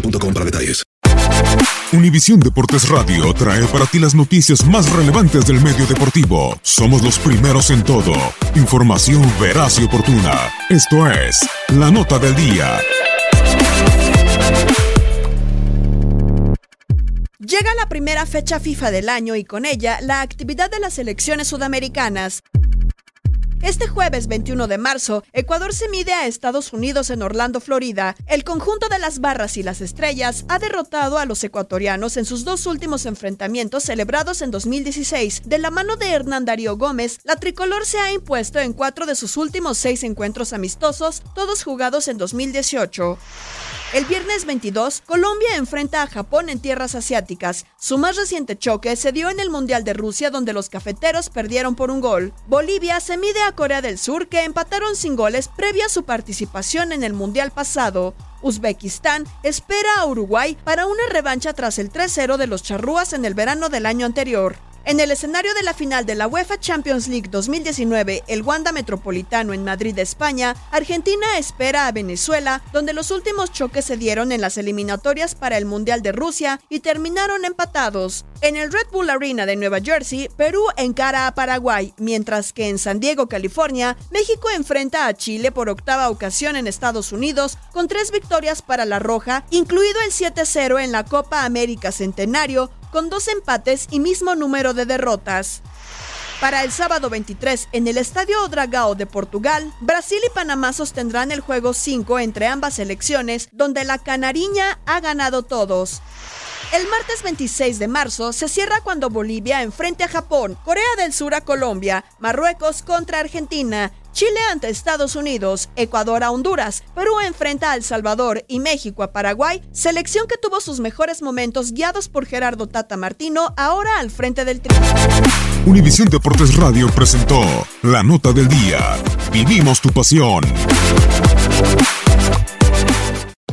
boostmobile.com para. Univisión Deportes Radio trae para ti las noticias más relevantes del medio deportivo. Somos los primeros en todo. Información veraz y oportuna. Esto es La Nota del Día. Llega la primera fecha FIFA del año y con ella la actividad de las selecciones sudamericanas. Este jueves 21 de marzo, Ecuador se mide a Estados Unidos en Orlando, Florida. El conjunto de las barras y las estrellas ha derrotado a los ecuatorianos en sus dos últimos enfrentamientos celebrados en 2016. De la mano de Hernán Darío Gómez, la tricolor se ha impuesto en cuatro de sus últimos seis encuentros amistosos, todos jugados en 2018. El viernes 22, Colombia enfrenta a Japón en tierras asiáticas. Su más reciente choque se dio en el Mundial de Rusia donde los cafeteros perdieron por un gol. Bolivia se mide Corea del Sur que empataron sin goles previa a su participación en el Mundial pasado. Uzbekistán espera a Uruguay para una revancha tras el 3-0 de los charrúas en el verano del año anterior. En el escenario de la final de la UEFA Champions League 2019, el Wanda Metropolitano en Madrid, España, Argentina espera a Venezuela, donde los últimos choques se dieron en las eliminatorias para el Mundial de Rusia y terminaron empatados. En el Red Bull Arena de Nueva Jersey, Perú encara a Paraguay, mientras que en San Diego, California, México enfrenta a Chile por octava ocasión en Estados Unidos, con tres victorias para la Roja, incluido el 7-0 en la Copa América Centenario, con dos empates y mismo número de derrotas. Para el sábado 23, en el Estadio Dragao de Portugal, Brasil y Panamá sostendrán el juego 5 entre ambas selecciones, donde la canariña ha ganado todos. El martes 26 de marzo se cierra cuando Bolivia enfrente a Japón, Corea del Sur a Colombia, Marruecos contra Argentina, Chile ante Estados Unidos, Ecuador a Honduras, Perú enfrenta a El Salvador y México a Paraguay, selección que tuvo sus mejores momentos guiados por Gerardo Tata Martino, ahora al frente del tri. Univisión Deportes Radio presentó La Nota del Día. Vivimos tu pasión.